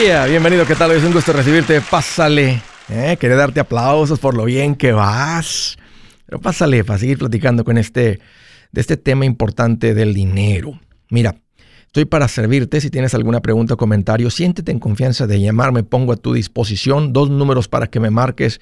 Bienvenido, ¿qué tal? Es un gusto recibirte. Pásale. ¿eh? Darte aplausos por lo bien que vas. Pero pásale para seguir platicando con este, de este tema importante del dinero. Mira, estoy para servirte. Si tienes alguna pregunta o comentario, siéntete en confianza de llamarme. Pongo a tu disposición dos números para que me marques.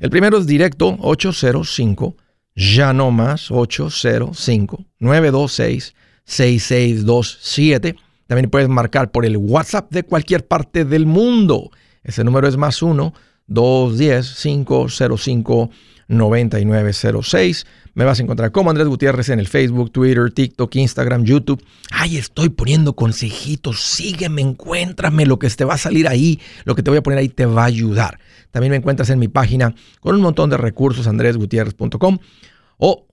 El primero es directo 805, ya no más 805 926 6627. También puedes marcar por el WhatsApp de cualquier parte del mundo. Ese número es más 1-210-505-9906. Me vas a encontrar como Andrés Gutiérrez en el Facebook, Twitter, TikTok, Instagram, YouTube. Ay, estoy poniendo consejitos. Sígueme, encuéntrame. Lo que te va a salir ahí, lo que te voy a poner ahí te va a ayudar. También me encuentras en mi página con un montón de recursos, andresgutierrez.com. O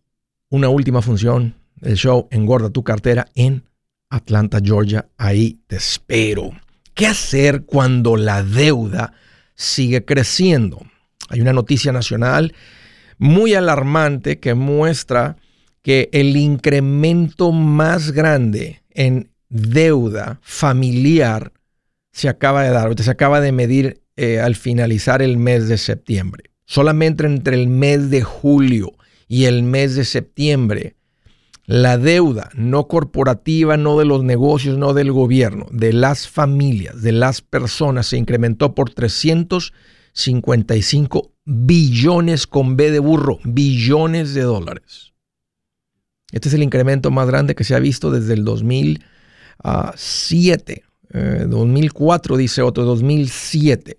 una última función, el show Engorda tu cartera en Atlanta, Georgia. Ahí te espero. ¿Qué hacer cuando la deuda sigue creciendo? Hay una noticia nacional muy alarmante que muestra que el incremento más grande en deuda familiar se acaba de dar, se acaba de medir eh, al finalizar el mes de septiembre. Solamente entre el mes de julio y el mes de septiembre la deuda no corporativa, no de los negocios, no del gobierno, de las familias, de las personas, se incrementó por 355 billones con B de burro, billones de dólares. Este es el incremento más grande que se ha visto desde el 2007. 2004 eh, dice otro, 2007.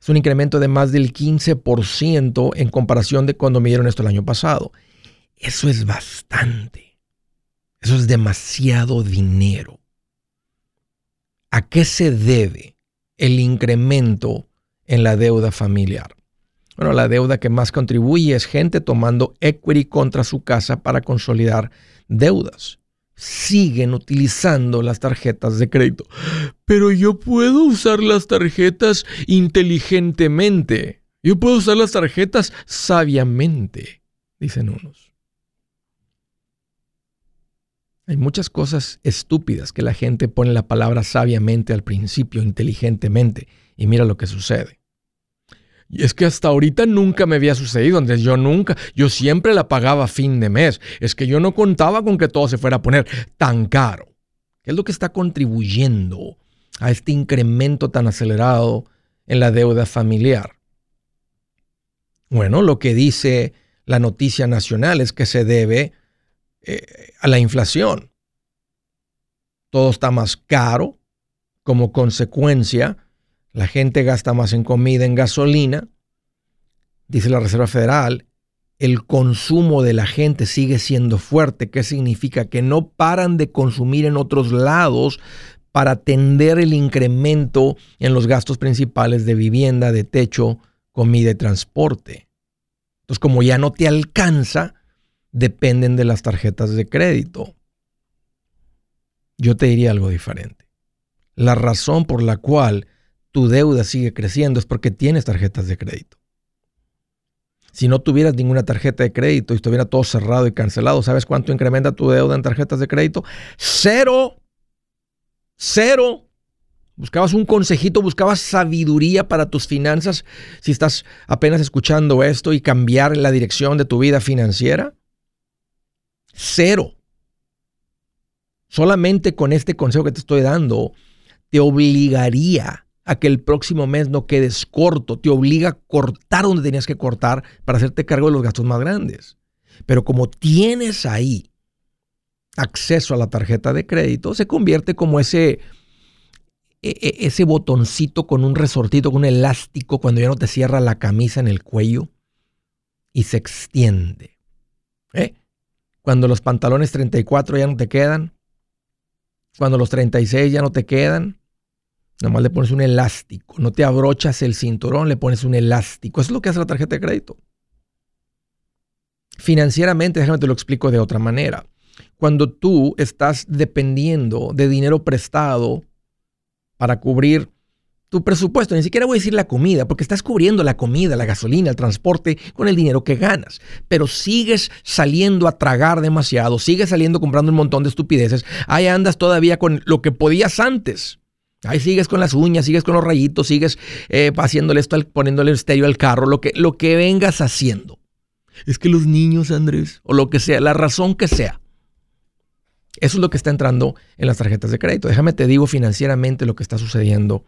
Es un incremento de más del 15% en comparación de cuando midieron esto el año pasado. Eso es bastante. Eso es demasiado dinero. ¿A qué se debe el incremento en la deuda familiar? Bueno, la deuda que más contribuye es gente tomando equity contra su casa para consolidar deudas. Siguen utilizando las tarjetas de crédito. Pero yo puedo usar las tarjetas inteligentemente. Yo puedo usar las tarjetas sabiamente, dicen unos. Hay muchas cosas estúpidas que la gente pone la palabra sabiamente al principio, inteligentemente, y mira lo que sucede. Y es que hasta ahorita nunca me había sucedido, Andrés. Yo nunca, yo siempre la pagaba fin de mes. Es que yo no contaba con que todo se fuera a poner tan caro. ¿Qué es lo que está contribuyendo a este incremento tan acelerado en la deuda familiar? Bueno, lo que dice la noticia nacional es que se debe eh, a la inflación. Todo está más caro. Como consecuencia, la gente gasta más en comida, en gasolina. Dice la Reserva Federal, el consumo de la gente sigue siendo fuerte. ¿Qué significa? Que no paran de consumir en otros lados para atender el incremento en los gastos principales de vivienda, de techo, comida y transporte. Entonces, como ya no te alcanza, dependen de las tarjetas de crédito. Yo te diría algo diferente. La razón por la cual tu deuda sigue creciendo es porque tienes tarjetas de crédito. Si no tuvieras ninguna tarjeta de crédito y estuviera todo cerrado y cancelado, ¿sabes cuánto incrementa tu deuda en tarjetas de crédito? Cero. Cero. Buscabas un consejito, buscabas sabiduría para tus finanzas si estás apenas escuchando esto y cambiar la dirección de tu vida financiera. Cero. Solamente con este consejo que te estoy dando, te obligaría a que el próximo mes no quedes corto, te obliga a cortar donde tenías que cortar para hacerte cargo de los gastos más grandes. Pero como tienes ahí acceso a la tarjeta de crédito, se convierte como ese, e, e, ese botoncito con un resortito, con un elástico, cuando ya no te cierra la camisa en el cuello y se extiende. ¿Eh? Cuando los pantalones 34 ya no te quedan. Cuando los 36 ya no te quedan. Nomás le pones un elástico. No te abrochas el cinturón, le pones un elástico. Eso es lo que hace la tarjeta de crédito. Financieramente, déjame te lo explico de otra manera. Cuando tú estás dependiendo de dinero prestado para cubrir tu presupuesto, ni siquiera voy a decir la comida, porque estás cubriendo la comida, la gasolina, el transporte con el dinero que ganas, pero sigues saliendo a tragar demasiado, sigues saliendo comprando un montón de estupideces, ahí andas todavía con lo que podías antes. Ahí sigues con las uñas, sigues con los rayitos, sigues eh, haciéndole esto, poniéndole el estéreo al carro, lo que, lo que vengas haciendo. Es que los niños, Andrés, o lo que sea, la razón que sea. Eso es lo que está entrando en las tarjetas de crédito. Déjame te digo financieramente lo que está sucediendo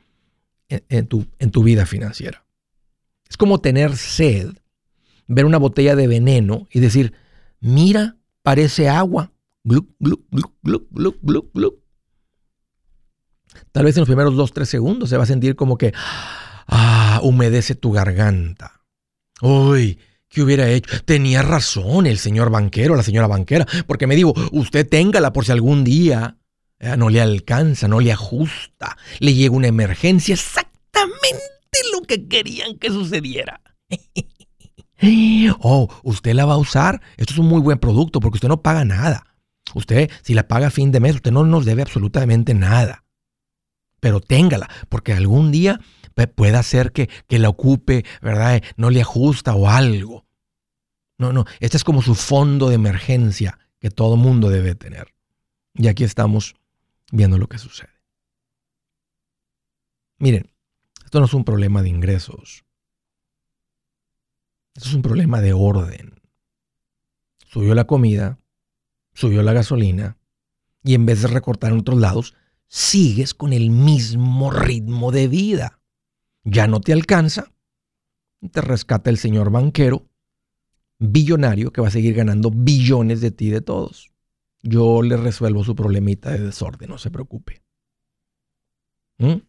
en, tu, en tu vida financiera. Es como tener sed, ver una botella de veneno y decir, mira, parece agua. Glup, glup, glup, glup, glup, glup. Tal vez en los primeros dos, tres segundos se va a sentir como que, ah, humedece tu garganta. Uy, ¿qué hubiera hecho? Tenía razón el señor banquero, la señora banquera, porque me digo, usted téngala por si algún día no le alcanza, no le ajusta, le llega una emergencia, exactamente lo que querían que sucediera. oh, usted la va a usar. Esto es un muy buen producto porque usted no paga nada. Usted, si la paga a fin de mes, usted no nos debe absolutamente nada pero téngala, porque algún día puede ser que, que la ocupe, ¿verdad? No le ajusta o algo. No, no, este es como su fondo de emergencia que todo mundo debe tener. Y aquí estamos viendo lo que sucede. Miren, esto no es un problema de ingresos. Esto es un problema de orden. Subió la comida, subió la gasolina, y en vez de recortar en otros lados, sigues con el mismo ritmo de vida. Ya no te alcanza, te rescata el señor banquero, billonario, que va a seguir ganando billones de ti de todos. Yo le resuelvo su problemita de desorden, no se preocupe. ¿Mm?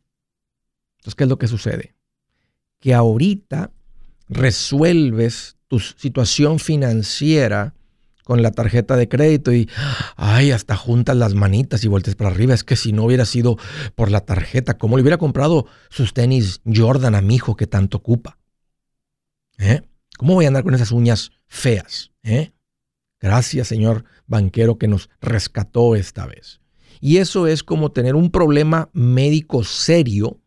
Entonces, ¿qué es lo que sucede? Que ahorita resuelves tu situación financiera con la tarjeta de crédito y, ay, hasta juntas las manitas y vueltes para arriba. Es que si no hubiera sido por la tarjeta, ¿cómo le hubiera comprado sus tenis Jordan a mi hijo que tanto ocupa? ¿Eh? ¿Cómo voy a andar con esas uñas feas? ¿Eh? Gracias, señor banquero, que nos rescató esta vez. Y eso es como tener un problema médico serio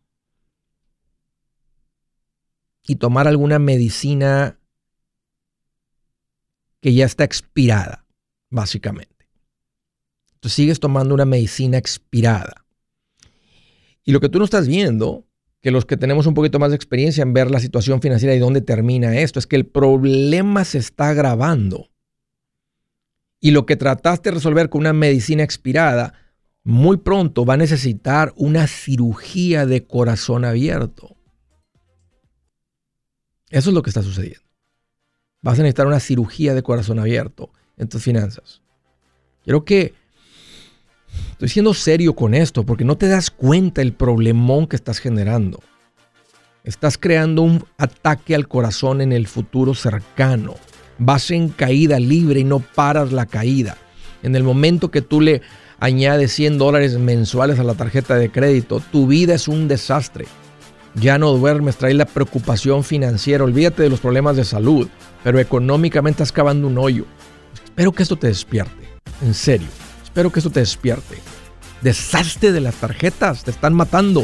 y tomar alguna medicina que ya está expirada, básicamente. Entonces sigues tomando una medicina expirada. Y lo que tú no estás viendo, que los que tenemos un poquito más de experiencia en ver la situación financiera y dónde termina esto, es que el problema se está agravando. Y lo que trataste de resolver con una medicina expirada, muy pronto va a necesitar una cirugía de corazón abierto. Eso es lo que está sucediendo vas a necesitar una cirugía de corazón abierto en tus finanzas. Quiero que estoy siendo serio con esto porque no te das cuenta el problemón que estás generando. Estás creando un ataque al corazón en el futuro cercano. Vas en caída libre y no paras la caída. En el momento que tú le añades 100 dólares mensuales a la tarjeta de crédito, tu vida es un desastre. Ya no duermes, trae la preocupación financiera, olvídate de los problemas de salud, pero económicamente estás cavando un hoyo. Espero que esto te despierte, en serio, espero que esto te despierte. Desastre de las tarjetas, te están matando.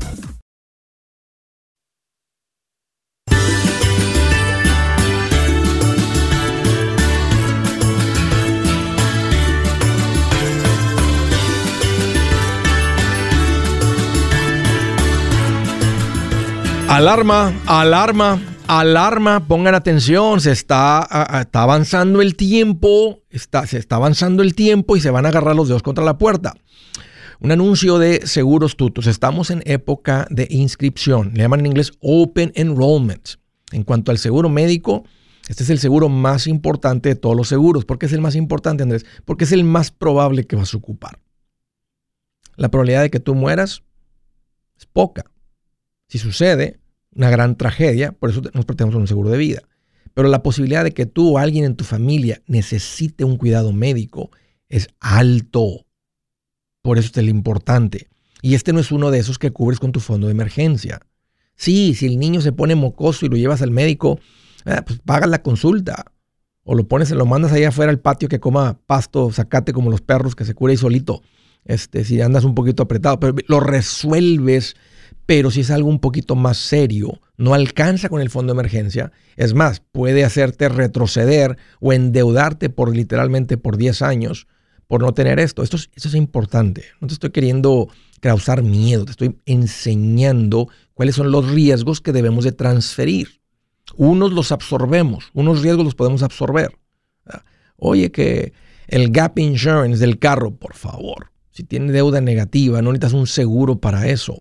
Alarma, alarma, alarma, pongan atención, se está, está, avanzando el tiempo, se está avanzando el tiempo y se van a agarrar los dedos contra la puerta. Un anuncio de seguros tutos. Estamos en época de inscripción, le llaman en inglés Open Enrollment. En cuanto al seguro médico, este es el seguro más importante de todos los seguros. ¿Por qué es el más importante, Andrés? Porque es el más probable que vas a ocupar. La probabilidad de que tú mueras es poca. Si sucede, una gran tragedia, por eso nos protegemos un seguro de vida. Pero la posibilidad de que tú o alguien en tu familia necesite un cuidado médico es alto. Por eso es el importante. Y este no es uno de esos que cubres con tu fondo de emergencia. Sí, si el niño se pone mocoso y lo llevas al médico, eh, pues pagas la consulta. O lo pones, lo mandas allá afuera al patio que coma pasto, sacate como los perros que se cure ahí solito. Este, si andas un poquito apretado, pero lo resuelves pero si es algo un poquito más serio, no alcanza con el fondo de emergencia, es más, puede hacerte retroceder o endeudarte por literalmente por 10 años por no tener esto. Esto es, importante. No te estoy queriendo causar miedo, te estoy enseñando cuáles son los riesgos que debemos de transferir. Unos los absorbemos, unos riesgos los podemos absorber. Oye, que el gap insurance del carro, por favor, si tiene deuda negativa, no necesitas un seguro para eso.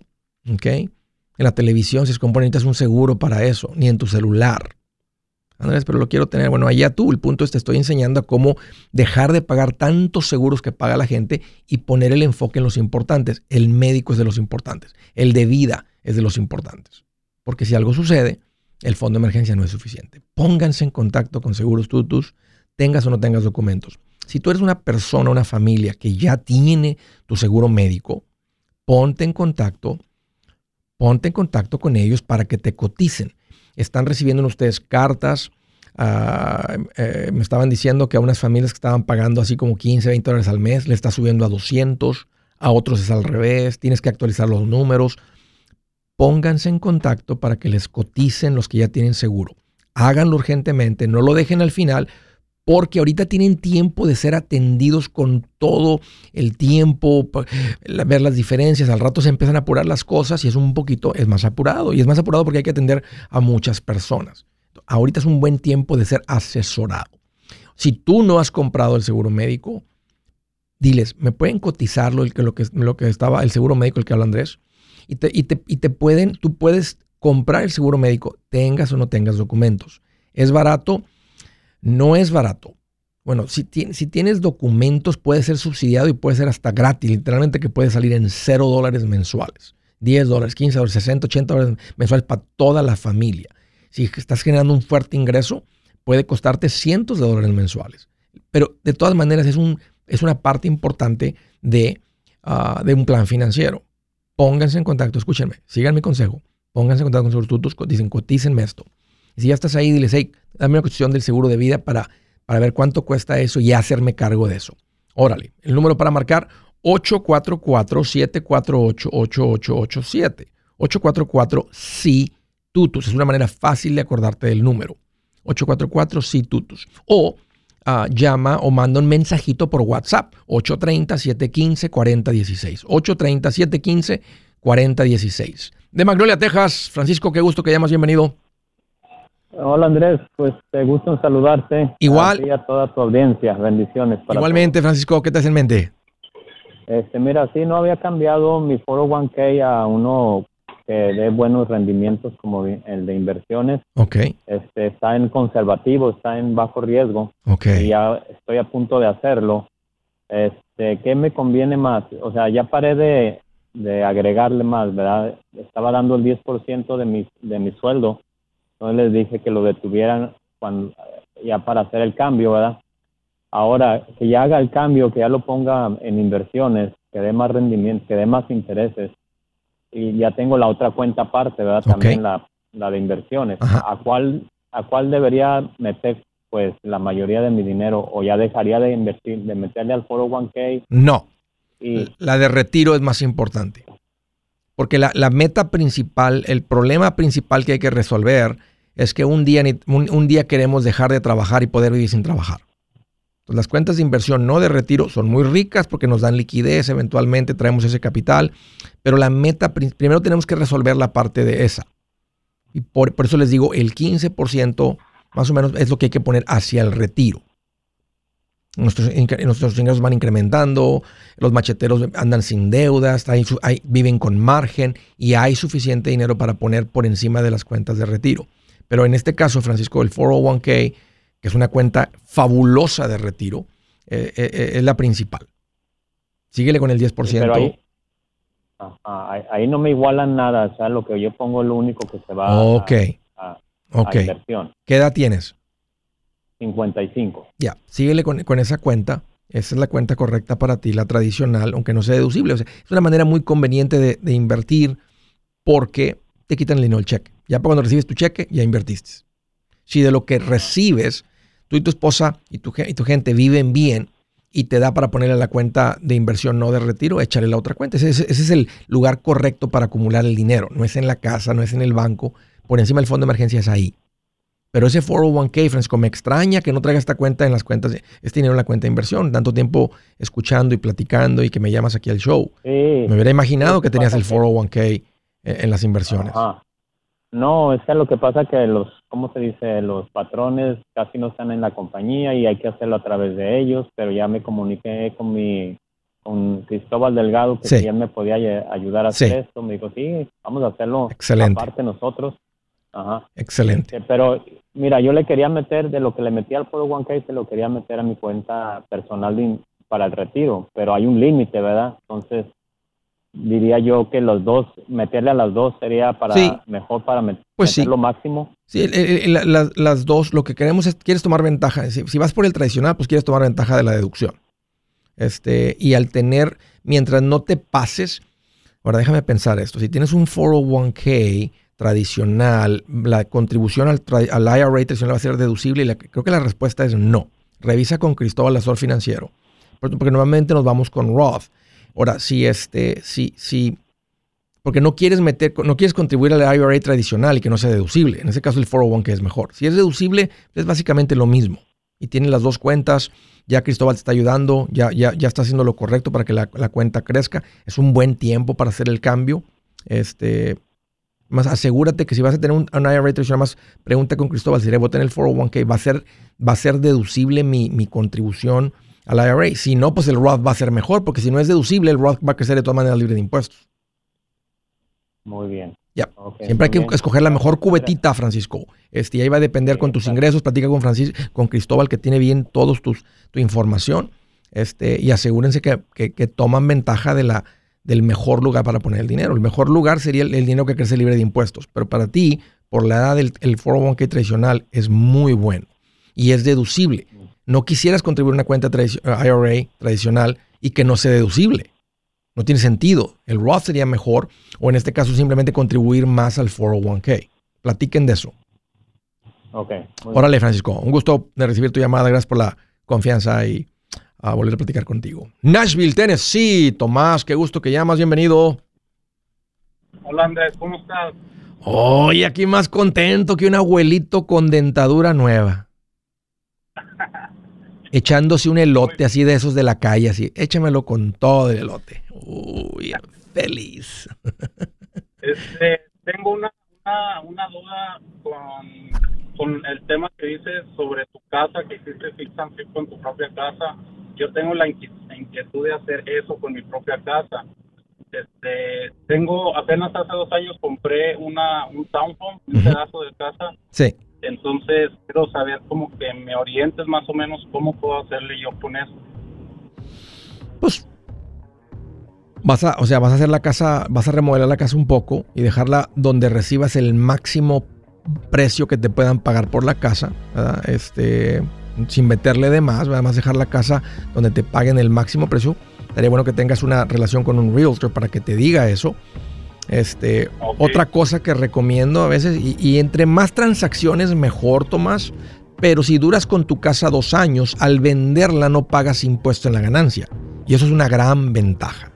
¿Ok? En la televisión, si es compone, necesitas un seguro para eso, ni en tu celular. Andrés, pero lo quiero tener. Bueno, allá tú, el punto es te estoy enseñando a cómo dejar de pagar tantos seguros que paga la gente y poner el enfoque en los importantes. El médico es de los importantes. El de vida es de los importantes. Porque si algo sucede, el fondo de emergencia no es suficiente. Pónganse en contacto con Seguros Tutus, tengas o no tengas documentos. Si tú eres una persona, una familia que ya tiene tu seguro médico, ponte en contacto ponte en contacto con ellos para que te coticen. Están recibiendo ustedes cartas. Ah, eh, me estaban diciendo que a unas familias que estaban pagando así como 15, 20 dólares al mes, le está subiendo a 200. A otros es al revés. Tienes que actualizar los números. Pónganse en contacto para que les coticen los que ya tienen seguro. Háganlo urgentemente. No lo dejen al final porque ahorita tienen tiempo de ser atendidos con todo el tiempo, ver las diferencias, al rato se empiezan a apurar las cosas y es un poquito, es más apurado y es más apurado porque hay que atender a muchas personas. Ahorita es un buen tiempo de ser asesorado. Si tú no has comprado el seguro médico, diles, ¿me pueden cotizar lo, lo, que, lo que estaba, el seguro médico, el que habla Andrés? Y te, y te, y te pueden, tú puedes comprar el seguro médico, tengas o no tengas documentos. Es barato no es barato. Bueno, si, tienes documentos puede ser subsidiado y puede ser hasta gratis, literalmente que puede salir en 0 dólares mensuales, 10 dólares, 15 dólares, 60, 80 dólares mensuales para toda la familia. Si estás generando un fuerte ingreso, puede costarte cientos de dólares mensuales. Pero de todas maneras es, un, es una parte importante de, ah, de un plan financiero. Pónganse en contacto, escúchenme, sigan mi consejo, pónganse en contacto con sus tutos, dicen, cotícenme esto. Si ya estás ahí, diles, hey, dame una cuestión del seguro de vida para, ver cuánto cuesta eso y hacerme cargo de eso. Órale, el número para marcar 844-748-8887. 844 tutus Es una manera fácil de acordarte del número. 844 tutus O uh, llama o manda un mensajito por WhatsApp. 830-715-4016. 830-715-4016. De Magnolia, Texas. Francisco, qué gusto que llamas. Bienvenido. Hola Andrés, pues te gusto saludarte. Igual. Y a toda tu audiencia, bendiciones. Igualmente, Francisco, ¿qué te hace en mente? Este, mira, sí, no había cambiado mi 401k a uno que dé buenos rendimientos como el de inversiones. Ok. Este, está en conservativo, está en bajo riesgo. Ok. Y ya estoy a punto de hacerlo. Este, ¿qué me conviene más? O sea, ya paré de, de agregarle más, ¿verdad? Estaba dando el 10% de mi, de mi sueldo. Entonces les dije que lo detuvieran cuando, ya para hacer el cambio, ¿verdad? Ahora, que ya haga el cambio, que ya lo ponga en inversiones, que dé más rendimiento, que dé más intereses. Y ya tengo la otra cuenta aparte, ¿verdad? También la, la de inversiones. ¿A cuál, ¿A cuál debería meter pues la mayoría de mi dinero o ya dejaría de invertir, de meterle al 401k? No. Y, la de retiro es más importante. Porque la, la, meta principal, el problema principal que hay que resolver es que un día, un, día queremos dejar de trabajar y poder vivir sin trabajar. Entonces, las cuentas de inversión no de retiro son muy ricas porque nos dan liquidez, eventualmente traemos ese capital, pero la meta, primero tenemos que resolver la parte de esa. Y por, eso les digo, el 15% más o menos es lo que hay que poner hacia el retiro. Nuestros, nuestros ingresos van incrementando, los macheteros andan sin deudas, viven con margen y hay suficiente dinero para poner por encima de las cuentas de retiro. Pero en este caso, Francisco, el 401k, que es una cuenta fabulosa de retiro, eh, eh, eh, es la principal. Síguele con el 10%. pero ahí, ahí, no me igualan nada, o sea, lo que yo pongo es lo único que se va a, Ok. ¿Qué edad tienes? 55. Ya, síguele con, esa cuenta. Esa es la cuenta correcta para ti, la tradicional, aunque no sea deducible. es una manera muy conveniente de, invertir porque te quitan el dinero del cheque. Ya cuando recibes tu cheque, ya invertiste. Si de lo que recibes, tú y tu esposa y tu, y tu gente viven bien y te da para ponerle la cuenta de inversión, no de retiro, échale la otra cuenta. ese es el lugar correcto para acumular el dinero. No es en la casa, no es en el banco, por encima del fondo de emergencia es ahí. Pero ese 401k, Francisco, me extraña que no traiga esta cuenta en las cuentas, este dinero en la cuenta de inversión. Tanto tiempo escuchando y platicando y que me llamas aquí al show. me hubiera imaginado que tenías el 401k en las inversiones. No, es que lo que pasa que los, ¿cómo se dice? Los patrones casi no están en la compañía y hay que hacerlo a través de ellos, pero ya me comuniqué con mi, con Cristóbal Delgado que sí. me podía ayudar a hacer esto. Me dijo, sí, vamos a hacerlo Excelente. aparte nosotros. Ajá. Excelente. Este, pero mira, yo le quería meter de lo que le metí al 401k, se lo quería meter a mi cuenta personal para el retiro, pero hay un límite, ¿verdad? Entonces, diría yo que los dos, meterle a las dos sería para mejor para pues meter lo máximo. Sí, las dos, lo que queremos es, quieres tomar ventaja. Si, si, vas por el tradicional, pues quieres tomar ventaja de la deducción. Este, y al tener, mientras no te pases, ahora déjame pensar esto, si tienes un 401k tradicional, la contribución al, IRA tradicional va a ser deducible y creo que la respuesta es no. Revisa con Cristóbal Azor Financiero, porque normalmente nos vamos con Roth. Ahora, si este, si, si, porque no quieres meter, no quieres contribuir al IRA tradicional y que no sea deducible. En ese caso el 401 que es mejor. Si es deducible, es básicamente lo mismo. Y tiene las dos cuentas, ya Cristóbal te está ayudando, ya, ya, ya está haciendo lo correcto para que la, cuenta crezca. Es un buen tiempo para hacer el cambio. Este, más asegúrate que si vas a tener un, IRA tradicional, más pregunta con Cristóbal, si voy a tener el 401k, ¿va a ser, va a ser deducible mi, mi contribución al IRA? Si no, pues el Roth va a ser mejor, porque si no es deducible, el Roth va a crecer de todas maneras libre de impuestos. Muy bien. Ya. Siempre hay que escoger la mejor cubetita, Francisco. Este, y ahí va a depender con tus ingresos. Platica con Francisco, con Cristóbal, que tiene bien todos tus, tu información. Este, y asegúrense que, que, que toman ventaja de la, del mejor lugar para poner el dinero. El mejor lugar sería el, dinero que crece libre de impuestos. Pero para ti, por la edad del el 401k tradicional, es muy bueno y es deducible. No quisieras contribuir a una cuenta IRA tradicional y que no sea deducible. No tiene sentido. El Roth sería mejor o en este caso simplemente contribuir más al 401k. Platiquen de eso. Ok. Órale, Francisco. Un gusto de recibir tu llamada. Gracias por la confianza y a volver a platicar contigo. Nashville, Tennessee. Tomás, qué gusto que llamas. Bienvenido. Hola Andrés, ¿cómo estás? Hoy aquí más contento que un abuelito con dentadura nueva. Echándose un elote así de esos de la calle, así. Échamelo con todo el elote. Uy, feliz. Este, tengo una, una, duda con con el tema que dices sobre tu casa, que hiciste fix and flip con tu propia casa, yo tengo la inquietud de hacer eso con mi propia casa. Este, tengo, apenas hace dos años compré una, un townhome, un pedazo de casa. Sí. Entonces, quiero saber cómo que me orientes más o menos cómo puedo hacerle yo con eso. Pues vas a, o sea, vas a hacer la casa, vas a remodelar la casa un poco y dejarla donde recibas el máximo precio que te puedan pagar por la casa, Este, sin meterle de más, además dejar la casa donde te paguen el máximo precio. Estaría bueno que tengas una relación con un realtor para que te diga eso. Este, Otra cosa que recomiendo a veces, y, entre más transacciones mejor, Tomás, pero si duras con tu casa dos años, al venderla no pagas impuesto en la ganancia. Y eso es una gran ventaja.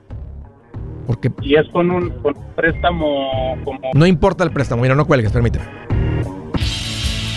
Porque, y es con un, préstamo como... No importa el préstamo, mira, no cuelgues, permíteme.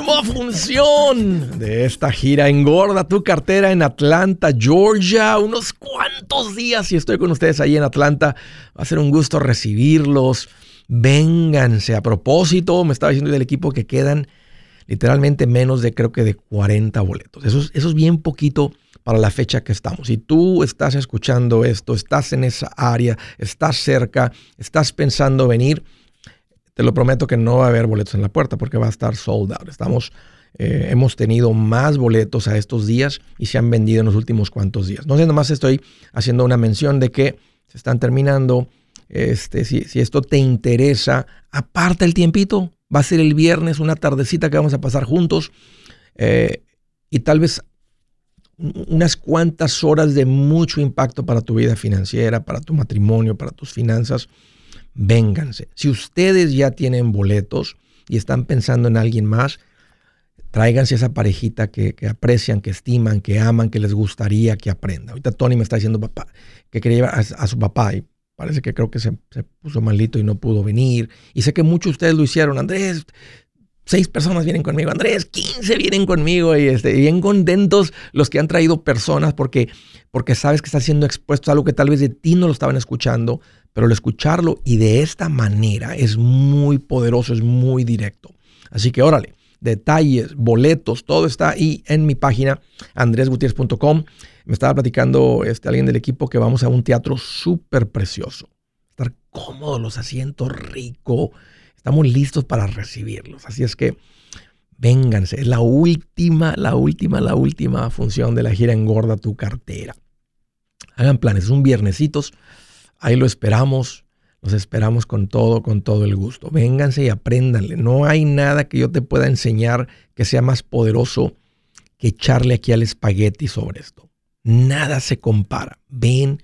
última función de esta gira. Engorda tu cartera en Atlanta, Georgia. Unos cuantos días y estoy con ustedes ahí en Atlanta. Va a ser un gusto recibirlos. Vénganse. A propósito, me estaba diciendo del equipo que quedan literalmente menos de creo que de 40 boletos. Eso es, eso es bien poquito para la fecha que estamos. Si tú estás escuchando esto, estás en esa área, estás cerca, estás pensando venir, te lo prometo que no va a haber boletos en la puerta porque va a estar sold out. Estamos, eh, hemos tenido más boletos a estos días y se han vendido en los últimos cuantos días. No sé, nomás estoy haciendo una mención de que se están terminando. Este, si, esto te interesa, aparta el tiempito. Va a ser el viernes, una tardecita que vamos a pasar juntos. Eh, y tal vez unas cuantas horas de mucho impacto para tu vida financiera, para tu matrimonio, para tus finanzas vénganse. Si ustedes ya tienen boletos y están pensando en alguien más, tráiganse esa parejita que, aprecian, que estiman, que aman, que les gustaría que aprenda. Ahorita Tony me está diciendo papá, que quería llevar a, su papá y parece que creo que se, se, puso malito y no pudo venir. Y sé que muchos de ustedes lo hicieron. Andrés, seis personas vienen conmigo. Andrés, 15 vienen conmigo. Y este, bien contentos los que han traído personas porque, porque sabes que estás siendo expuesto a algo que tal vez de ti no lo estaban escuchando, pero el escucharlo y de esta manera es muy poderoso, es muy directo. Así que órale, detalles, boletos, todo está ahí en mi página andresgutierrez.com. Me estaba platicando este, alguien del equipo que vamos a un teatro súper precioso. Estar cómodos, los asientos rico. Estamos listos para recibirlos. Así es que vénganse. Es la última, la última, la última función de la gira Engorda tu cartera. Hagan planes, es un viernesitos Ahí lo esperamos. Los esperamos con todo, con todo el gusto. Vénganse y apréndanle. No hay nada que yo te pueda enseñar que sea más poderoso que echarle aquí al espagueti sobre esto. Nada se compara. Ven,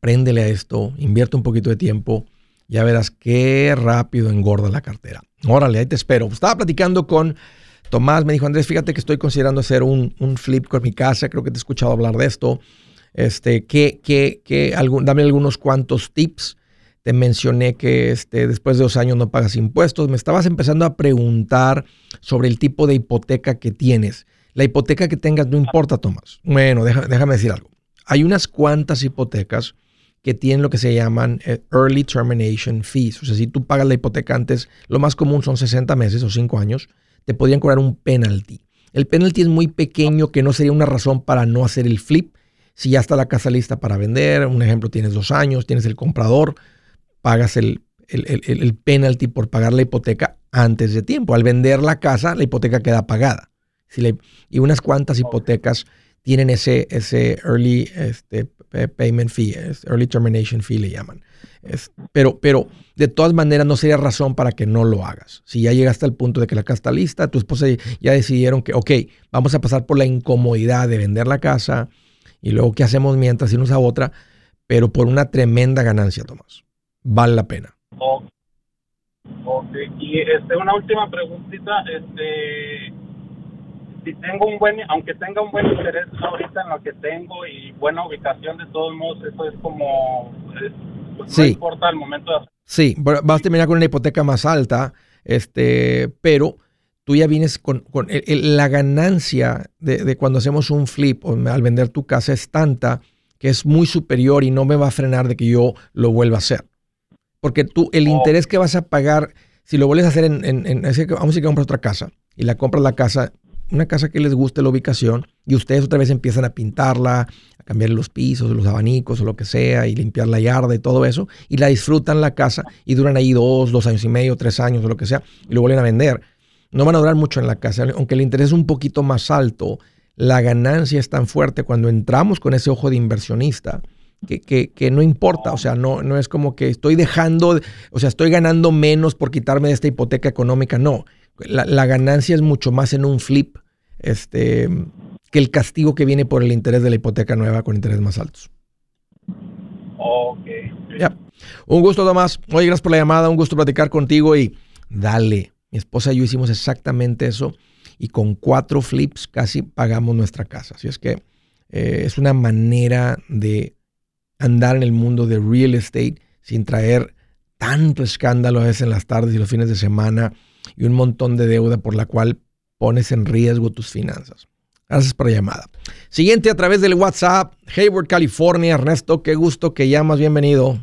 préndele a esto, invierte un poquito de tiempo. Ya verás qué rápido engorda la cartera. Órale, ahí te espero. Estaba platicando con Tomás, me dijo Andrés, fíjate que estoy considerando hacer un, un flip con mi casa. Creo que te he escuchado hablar de esto. Este, que, que, que dame algunos cuantos tips. Te mencioné que este, después de dos años no pagas impuestos. Me estabas empezando a preguntar sobre el tipo de hipoteca que tienes. La hipoteca que tengas no importa, Tomás. Bueno, déjame decir algo. Hay unas cuantas hipotecas que tienen lo que se llaman eh, early termination fees. O sea, si tú pagas la hipoteca antes, lo más común son 60 meses o 5 años te podrían cobrar un penalty. El penalty es muy pequeño que no sería una razón para no hacer el flip. Si ya está la casa lista para vender, un ejemplo, tienes dos años, tienes el comprador, pagas el, el, penalty por pagar la hipoteca antes de tiempo. Al vender la casa, la hipoteca queda pagada. y unas cuantas hipotecas tienen ese, ese early este, payment fee, early termination fee le llaman. pero, pero de todas maneras no sería razón para que no lo hagas. Si ya llegaste al punto de que la casa está lista, tu esposa ya decidieron que, ok, vamos a pasar por la incomodidad de vender la casa y luego qué hacemos mientras irnos a otra, pero por una tremenda ganancia, Tomás. Vale la pena. Ok. Y este, una última preguntita, este si tengo un buen, aunque tenga un buen interés ahorita en lo que tengo y buena ubicación, de todos modos, eso es como, pues, no importa el momento de hacer. Sí, vas a terminar con una hipoteca más alta, este, pero tú ya vienes con, la ganancia de, cuando hacemos un flip o al vender tu casa es tanta que es muy superior y no me va a frenar de que yo lo vuelva a hacer. Porque tú, el interés que vas a pagar, si lo vuelves a hacer en, en, en vamos a decir que compras otra casa y la compras la casa una casa que les guste la ubicación y ustedes otra vez empiezan a pintarla, a cambiar los pisos, los abanicos o lo que sea y limpiar la yarda y todo eso y la disfrutan la casa y duran ahí dos, dos años y medio, tres años o lo que sea y lo vuelven a vender. No van a durar mucho en la casa, aunque el interés es un poquito más alto, la ganancia es tan fuerte cuando entramos con ese ojo de inversionista. Que, que, no importa, o sea, no, no es como que estoy dejando, o sea, estoy ganando menos por quitarme de esta hipoteca económica, no, la, ganancia es mucho más en un flip este, que el castigo que viene por el interés de la hipoteca nueva con intereses más altos. Ok. Ya. Un gusto, Tomás. Oye, gracias por la llamada. Un gusto platicar contigo y dale. Mi esposa y yo hicimos exactamente eso y con cuatro flips casi pagamos nuestra casa. Así es que eh, es una manera de andar en el mundo de real estate sin traer tanto escándalo a veces en las tardes y los fines de semana y un montón de deuda por la cual pones en riesgo tus finanzas. Gracias por la llamada. Siguiente a través del WhatsApp, Hayward, California. Ernesto, qué gusto que llamas. Bienvenido.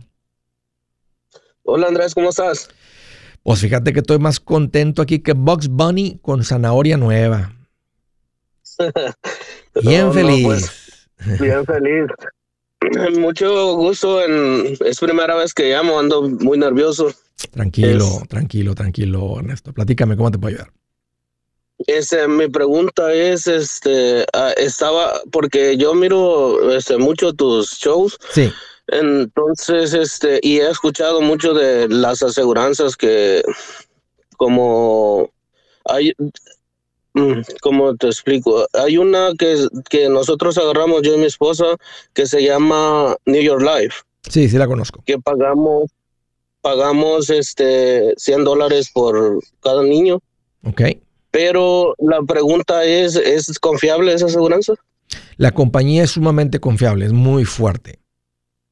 Hola Andrés, ¿cómo estás? Pues fíjate que estoy más contento aquí que Bugs Bunny con zanahoria nueva. Bien feliz. Pues, bien feliz. Mucho gusto. En, es primera vez que llamo, ando muy nervioso. Tranquilo, tranquilo, tranquilo, Ernesto. Platícame, ¿cómo te puedo ayudar? Este, mi pregunta es, este, ah, estaba, porque yo miro este, mucho tus shows. Sí. Entonces, este, y he escuchado mucho de las aseguranzas que, como hay, mm, ¿cómo te explico? Hay una que, que nosotros agarramos, yo y mi esposa, que se llama New York Life. Sí, sí la conozco. Que pagamos pagamos este 100 dólares por cada niño. Ok. Pero la pregunta es, ¿es confiable esa aseguranza? La compañía es sumamente confiable, es muy fuerte.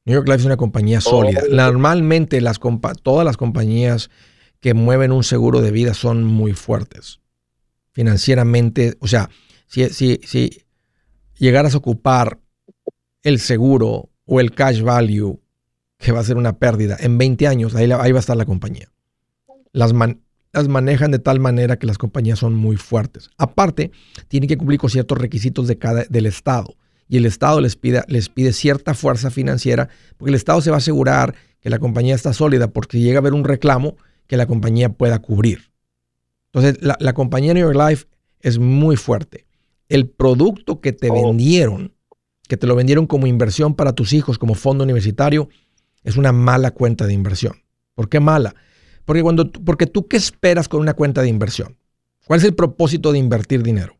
New York Life es una compañía sólida. Oh. Normalmente las todas las compañías que mueven un seguro de vida son muy fuertes. Financieramente, o sea, si, si, si llegaras a ocupar el seguro o el cash value que va a ser una pérdida. En 20 años, ahí, ahí va a estar la compañía. Las, las manejan de tal manera que las compañías son muy fuertes. Aparte, tienen que cumplir con ciertos requisitos de cada, del Estado. Y el Estado les pide, les pide cierta fuerza financiera, porque el Estado se va a asegurar que la compañía está sólida, porque si llega a haber un reclamo, que la compañía pueda cubrir. Entonces, la, la compañía New York Life es muy fuerte. El producto que te oh. vendieron, que te lo vendieron como inversión para tus hijos, como fondo universitario, es una mala cuenta de inversión. ¿Por qué mala? Porque, cuando, porque tú qué esperas con una cuenta de inversión? ¿Cuál es el propósito de invertir dinero?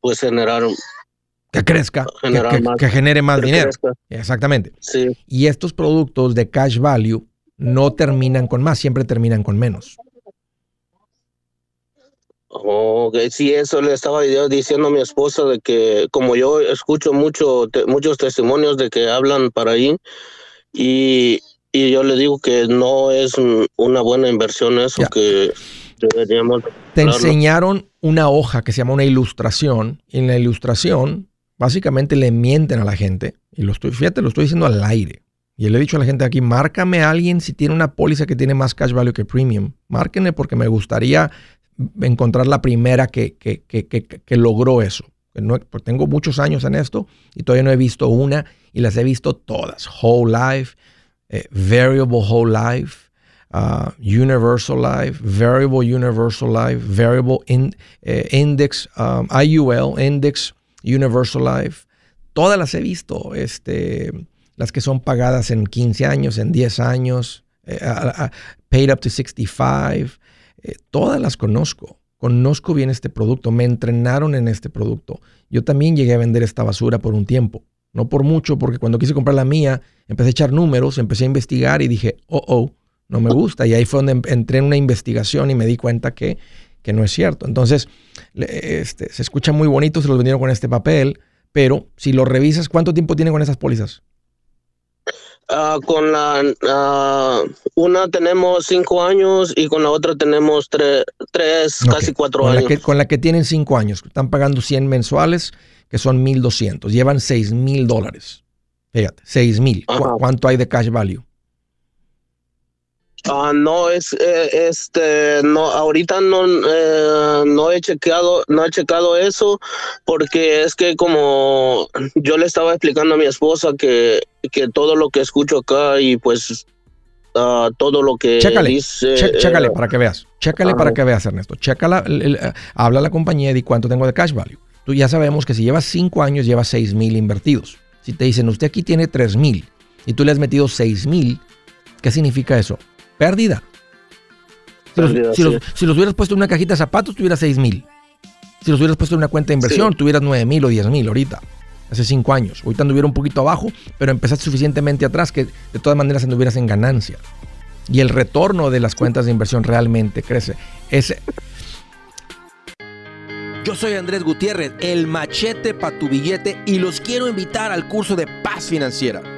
Pues generar que crezca, que, genere más dinero. Exactamente. Sí. Y estos productos de cash value no terminan con más, siempre terminan con menos. Ok, sí, eso le estaba diciendo a mi esposa de que como yo escucho mucho, muchos testimonios de que hablan para ahí, y, yo le digo que no es una buena inversión eso, que deberíamos... Te enseñaron una hoja que se llama una ilustración, y en la ilustración básicamente le mienten a la gente, y lo estoy, fíjate, lo estoy diciendo al aire. Y le he dicho a la gente aquí, márcame a alguien si tiene una póliza que tiene más cash value que premium. Márquenme porque me gustaría encontrar la primera que, que, que, que logró eso. Pues tengo muchos años en esto y todavía no he visto una y las he visto todas. Whole Life, eh, Variable Whole Life, uh, Universal Life, Variable Universal Life, Variable in, eh, Index, um, IUL, Index Universal Life. Todas las he visto. Este, las que son pagadas en 15 años, en 10 años, eh, paid up to 65. todas las conozco conozco bien este producto, me entrenaron en este producto. Yo también llegué a vender esta basura por un tiempo, no por mucho, porque cuando quise comprar la mía, empecé a echar números, empecé a investigar y dije, oh, oh, no me gusta. Y ahí fue donde em, entré en una investigación y me di cuenta que, que no es cierto. Entonces, este, se escucha muy bonito, se los vendieron con este papel, pero si lo revisas, ¿cuánto tiempo tiene con esas pólizas? Uh, con la uh, una tenemos cinco años y con la otra tenemos tres, casi cuatro con años. La que, con la que tienen cinco años, están pagando 100 mensuales, que son 1.200. Llevan 6 mil dólares. Fíjate, 6 mil. ¿Cuánto hay de cash value? Ah, no es eh, este no ahorita no eh, no he chequeado no he checado eso porque es que como yo le estaba explicando a mi esposa que, que todo lo que escucho acá y pues uh, todo lo que chécale, dice chécale eh, para que veas chécale para que veas Ernesto. Chécala habla a la compañía y cuánto tengo de cash value. Tú ya sabemos que si llevas cinco años llevas seis mil invertidos. Si te dicen usted aquí tiene tres mil y tú le has metido seis mil ¿qué significa eso? Pérdida. Si, los, hubieras puesto en una cajita de zapatos, tuvieras 6 mil. Si los hubieras puesto en una cuenta de inversión, tuvieras 9 mil o 10 mil ahorita. Hace 5 años. Ahorita anduviera un poquito abajo, pero empezaste suficientemente atrás que de todas maneras anduvieras en ganancia. Y el retorno de las cuentas de inversión realmente crece. Ese. Yo soy Andrés Gutiérrez, el machete para tu billete, y los quiero invitar al curso de paz financiera.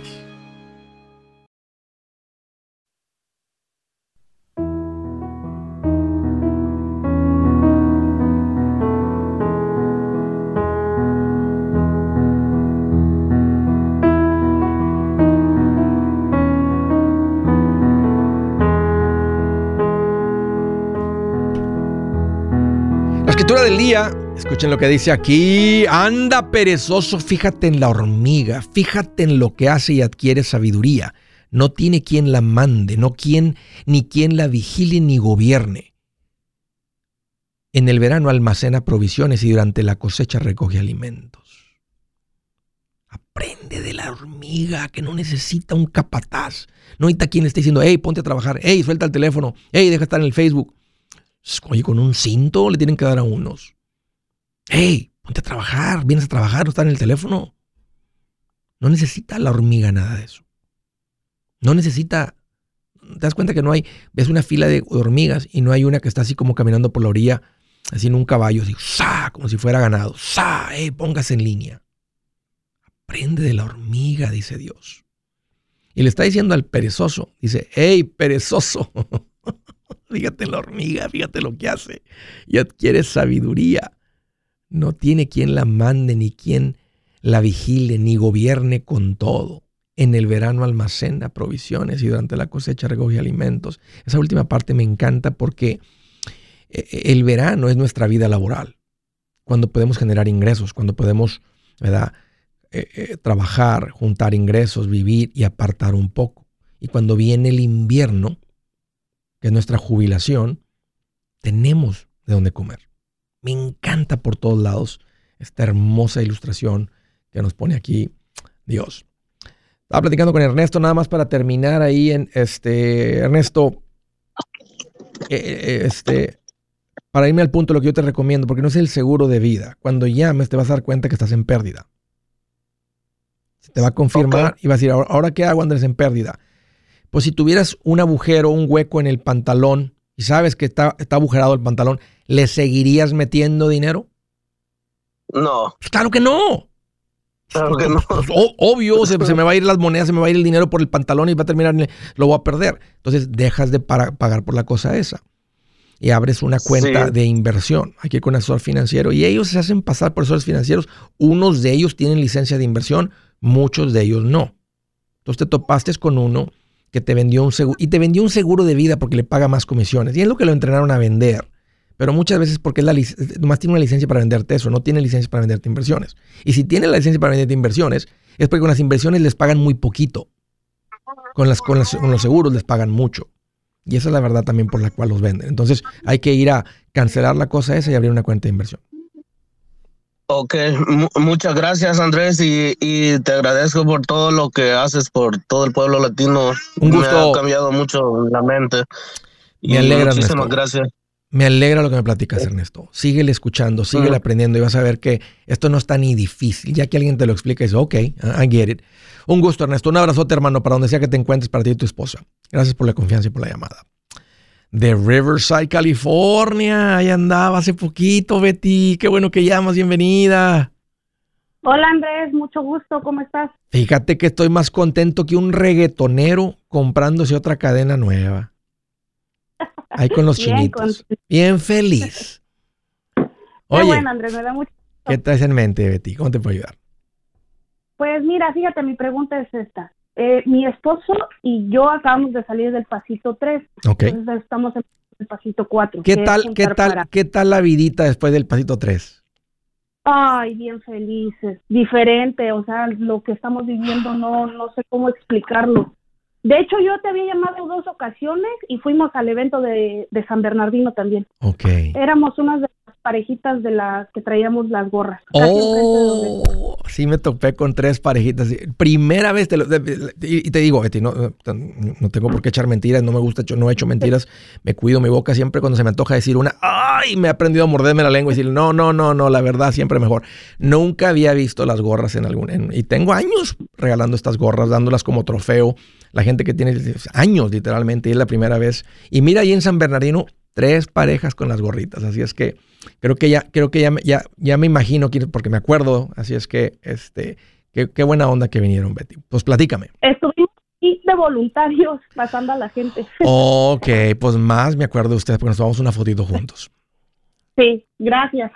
Escuchen lo que dice aquí. Anda perezoso, fíjate en la hormiga, fíjate en lo que hace y adquiere sabiduría. No tiene quien la mande, no quien ni quien la vigile ni gobierne. En el verano almacena provisiones y durante la cosecha recoge alimentos. Aprende de la hormiga que no necesita un capataz. No necesita quien esté diciendo, hey, ponte a trabajar, hey, suelta el teléfono, hey, deja estar en el Facebook. Oye, con un cinto le tienen que dar a unos. ¡Hey! Ponte a trabajar, vienes a trabajar, no está en el teléfono. No necesita la hormiga nada de eso. No necesita. Te das cuenta que no hay. Ves una fila de hormigas y no hay una que está así como caminando por la orilla, así en un caballo, así, ¡sa! como si fuera ganado. ¡sa! ¡Eh! Póngase en línea. Aprende de la hormiga, dice Dios. Y le está diciendo al perezoso, dice, ¡hey, perezoso! Fíjate la hormiga, fíjate lo que hace. Y adquiere sabiduría. No tiene quien la mande, ni quien la vigile, ni gobierne con todo. En el verano almacena provisiones y durante la cosecha recoge alimentos. Esa última parte me encanta porque eh, el verano es nuestra vida laboral. Cuando podemos generar ingresos, cuando podemos. Eh, eh, trabajar, juntar ingresos, vivir y apartar un poco. Y cuando viene el invierno, que es nuestra jubilación, tenemos de dónde comer. Me encanta por todos lados esta hermosa ilustración que nos pone aquí Dios. Estaba platicando con Ernesto nada más para terminar ahí en este Ernesto eh, eh, este para irme al punto lo que yo te recomiendo porque no es el seguro de vida. Cuando llames te vas a dar cuenta que estás en pérdida. Se te va a confirmar y vas a decir, "¿Ahora- ¿ahora qué hago Andrés en pérdida? Pues si tuvieras un agujero, un hueco en el pantalón y sabes que está, está agujerado el pantalón, ¿le seguirías metiendo dinero? No, Pues claro que no. claro que no. Pues, o- obvio, se, se me va a ir las monedas, se me va a ir el dinero por el pantalón y va a terminar, lo voy a perder. Entonces dejas de para- pagar por la cosa esa. Y abres una cuenta Sí. de inversión. Ir con un asesor financiero. Y ellos se hacen pasar por asesores financieros. Unos de ellos tienen licencia de inversión, muchos de ellos no. Entonces te topaste con uno que te vendió un seguro. Y te vendió un seguro de vida porque le paga más comisiones. Y es lo que lo entrenaron a vender. Pero muchas veces porque es la nomás tiene una licencia para venderte eso, no tiene licencia para venderte inversiones. Y si tiene la licencia para venderte inversiones, es porque con las inversiones les pagan muy poquito. Con, las, con, las- con los seguros les pagan mucho. Y esa es la verdad también por la cual los venden. Entonces hay que ir a cancelar la cosa esa y abrir una cuenta de inversión. Ok, mu- muchas gracias Andrés y, y te agradezco por todo lo que haces por todo el pueblo latino. Un Me gusto. ha cambiado mucho la mente. Me alegra, Muchísimas gracias. Me alegra lo que me platicas, Ernesto. Síguele escuchando, síguele aprendiendo y vas a ver que esto no está ni difícil. Ya que alguien te lo explica, dices, ok, I get it. Un gusto, Ernesto. Un abrazote, hermano, para donde sea que te encuentres, para ti y tu esposa. Gracias por la confianza y por la llamada. De Riverside, California. Ahí andaba hace poquito, Betty. Qué bueno que llamas. Bienvenida. Hola Andrés, mucho gusto, ¿cómo estás? Fíjate que estoy más contento que un reggaetonero comprándose otra cadena nueva. Ahí con los Bien, chinitos. con- Bien feliz. Qué Oye, bueno Andrés, me da mucho. ¿qué traes en mente, Betty? ¿Cómo te puedo ayudar? Pues mira, fíjate, mi pregunta es esta. Eh, mi esposo y yo acabamos de salir del pasito 3, Ok. entonces estamos en el pasito 4. ¿Qué tal, qué tal, qué tal la vidita después del pasito 3? Ay, bien felices, diferente, o sea, lo que estamos viviendo no, no sé cómo explicarlo. De hecho, yo te había llamado dos ocasiones y fuimos al evento de, de San Bernardino también. Ok. Éramos unas de las parejitas de las que traíamos las gorras. Oh, sí me topé con tres parejitas. Primera vez, te lo- y te digo, Betty, no, no- no tengo por qué echar mentiras, no me gusta, no he hecho mentiras, me cuido mi boca siempre cuando se me antoja decir una, ay, me he aprendido a morderme la lengua y decir, no, no, no, no, la verdad siempre mejor. Nunca había visto las gorras en algún, en- y tengo años regalando estas gorras, dándolas como trofeo. La gente que tiene años literalmente, y es la primera vez. Y mira ahí en San Bernardino, tres parejas con las gorritas, así es que creo que ya, creo que ya, me- ya, ya me imagino, quién- porque me acuerdo, así es que, este, qué, qué buena onda que vinieron, Betty. Pues platícame. Estuvimos ahí de voluntarios pasando a la gente. Ok, pues más me acuerdo de ustedes porque nos tomamos una fotito juntos. Sí, gracias.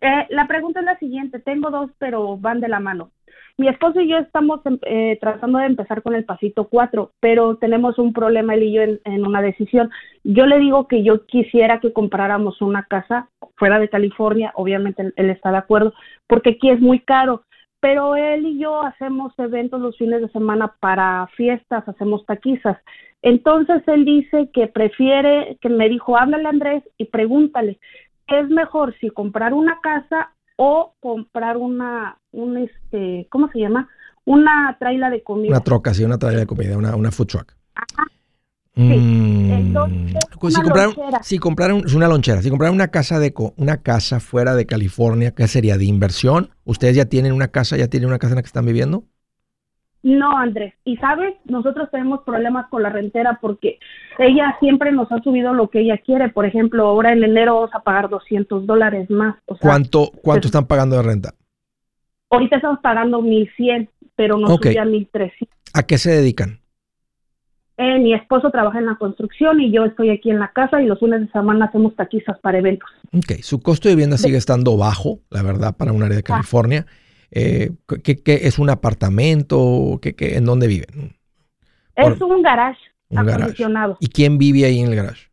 Eh, la pregunta es la siguiente. Tengo dos, pero van de la mano. Mi esposo y yo estamos em- eh, tratando de empezar con el pasito 4, pero tenemos un problema él y yo en, una decisión. Yo le digo que yo quisiera que compráramos una casa fuera de California, obviamente él, está de acuerdo, porque aquí es muy caro, pero él y yo hacemos eventos los fines de semana para fiestas, hacemos taquizas. Entonces él dice que prefiere, que me dijo, háblale Andrés y pregúntale, ¿qué es mejor si comprar una casa o comprar una, un este, ¿cómo se llama? Una traila de comida. Una troca, sí, una traída de comida, una, una food truck. Sí. Mm, Entonces, pues si compraran, si compraran, una lonchera, si compraran una casa de co- una casa fuera de California, ¿qué sería? ¿De inversión? ¿Ustedes ya tienen una casa, ya tienen una casa en la que están viviendo? No, Andrés. Y sabes, nosotros tenemos problemas con la rentera porque ella siempre nos ha subido lo que ella quiere. Por ejemplo, ahora en enero vamos a pagar 200 dólares más. O sea, ¿Cuánto, cuánto pues- están pagando de renta? ahorita estamos pagando 1100, pero nos Ok. subía a 1300. ¿A qué se dedican? Eh, mi esposo trabaja en la construcción y yo estoy aquí en la casa y los fines de semana hacemos taquizas para eventos. Ok, su costo de vivienda sigue estando bajo, la verdad, para un área de Ah. Eh, ¿qué, qué es un apartamento? ¿Qué, qué, ¿En dónde viven? Es un garage Un garage. acondicionado. ¿Y quién vive ahí en el garage?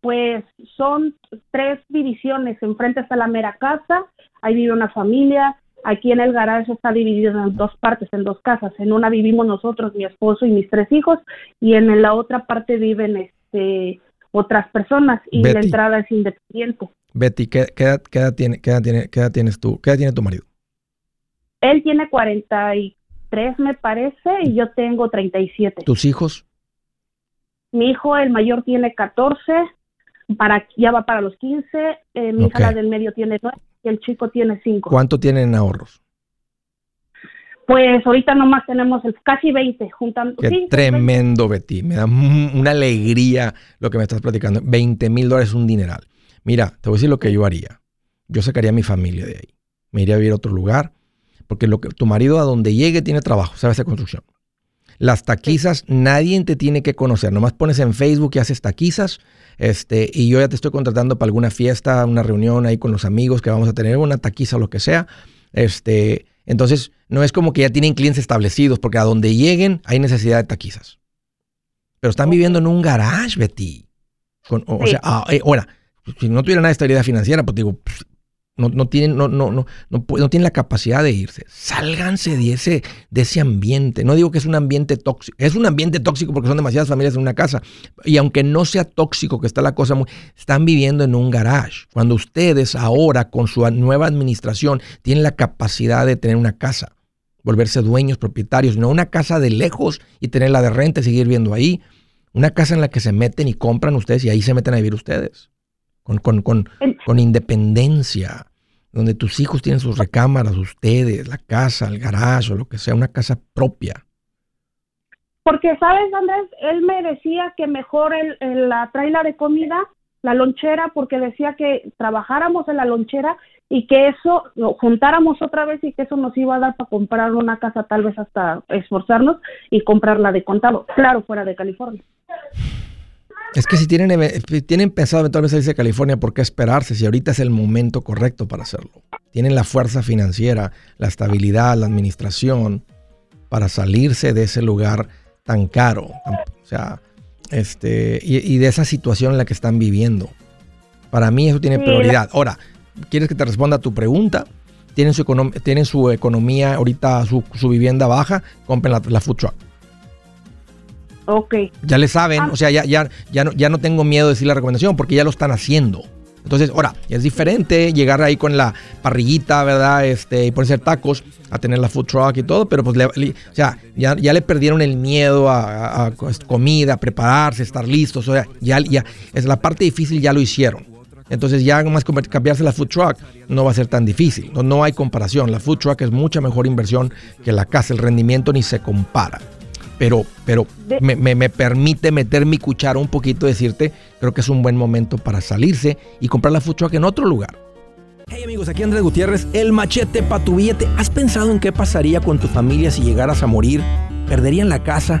Pues son tres divisiones. Enfrente está la mera casa, ahí vive una familia. Aquí en el garage está dividido en dos partes, en dos casas. En una vivimos nosotros, mi esposo y mis tres hijos, y en la otra parte viven este otras personas y la entrada es independiente. Betty, ¿qué, qué edad, qué edad tiene, qué edad tiene, qué edad tienes tú? ¿Qué edad tiene tu marido? Él tiene 44 33 me parece y yo tengo 37. ¿Tus hijos? Mi hijo, el mayor, tiene 14, para, ya va para los 15, eh, mi hija la del medio tiene 9 y el chico tiene 5. ¿Cuánto tienen en ahorros? Pues ahorita nomás tenemos el, casi 20 juntando. Qué sí, tremendo, Betty. Me da una alegría lo que me estás platicando. 20 mil dólares es un dineral. Mira, te voy a decir lo que yo haría. Yo sacaría a mi familia de ahí. Me iría a vivir a otro lugar. Porque lo que, tu marido a donde llegue tiene trabajo, sabe hacer construcción. Las taquizas, nadie te tiene que conocer. Nomás pones en Facebook y haces taquizas. Este, y yo ya te estoy contratando para alguna fiesta, una reunión ahí con los amigos que vamos a tener, una taquiza o lo que sea. Este, entonces, no es como que ya tienen clientes establecidos, porque a donde lleguen hay necesidad de taquizas. Pero están viviendo en un garage, Betty. Con- o, sea, ah, eh, ahora, si no tuviera nada de estabilidad financiera, pues digo, pff, no, no tienen, no, no, no, no, no tienen la capacidad de irse. Sálganse de ese, de ese ambiente. No digo que es un ambiente tóxico. Es un ambiente tóxico porque son demasiadas familias en una casa. Y aunque no sea tóxico, que está la cosa muy. Están viviendo en un garage. Cuando ustedes ahora, con su nueva administración, tienen la capacidad de tener una casa, volverse dueños, propietarios, no una casa de lejos y tenerla de renta y seguir viendo ahí. Una casa en la que se meten y compran ustedes y ahí se meten a vivir ustedes. Con, con, con, con independencia, donde tus hijos tienen sus recámaras, ustedes, la casa, el garage o lo que sea, una casa propia. Porque, ¿sabes, Andrés? Él me decía que mejor el, el- la traila de comida, la lonchera, porque decía que trabajáramos en la lonchera y que eso lo juntáramos otra vez y que eso nos iba a dar para comprar una casa, tal vez hasta esforzarnos y comprarla de contado. Claro, fuera de California. Es que si tienen, tienen pensado eventualmente salirse de California, ¿por qué esperarse? Si ahorita es el momento correcto para hacerlo. Tienen la fuerza financiera, la estabilidad, la administración para salirse de ese lugar tan caro. tan- o sea, este, y, y de esa situación en la que están viviendo. Para mí eso tiene prioridad. Ahora, ¿quieres que te responda a tu pregunta? Tienen su, econom- tienen su economía ahorita, su, su vivienda baja, compren la, la food truck. Ok. Ya le saben, Ah. o sea, ya, ya, ya, no, ya no tengo miedo de decir la recomendación porque ya lo están haciendo. Entonces, ahora, es diferente llegar ahí con la parrillita, ¿verdad? Este, y ponerse tacos, a tener la food truck y todo, pero pues, le- le- o sea, ya, ya le perdieron el miedo a, a- a comida, a prepararse, estar listos, o sea, ya, ya, es la parte difícil ya lo hicieron. Entonces ya más cambiarse la food truck no va a ser tan difícil, no, no hay comparación, la food truck es mucha mejor inversión que la casa, el rendimiento ni se compara pero, pero De- me, me- me permite meter mi cuchara un poquito y decirte, creo que es un buen momento para salirse y comprar la food truck en otro lugar. Hey amigos, aquí Andrés Gutiérrez, el machete para tu billete. ¿Has pensado en qué pasaría con tu familia si llegaras a morir? ¿Perderían la casa?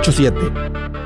844-748-8887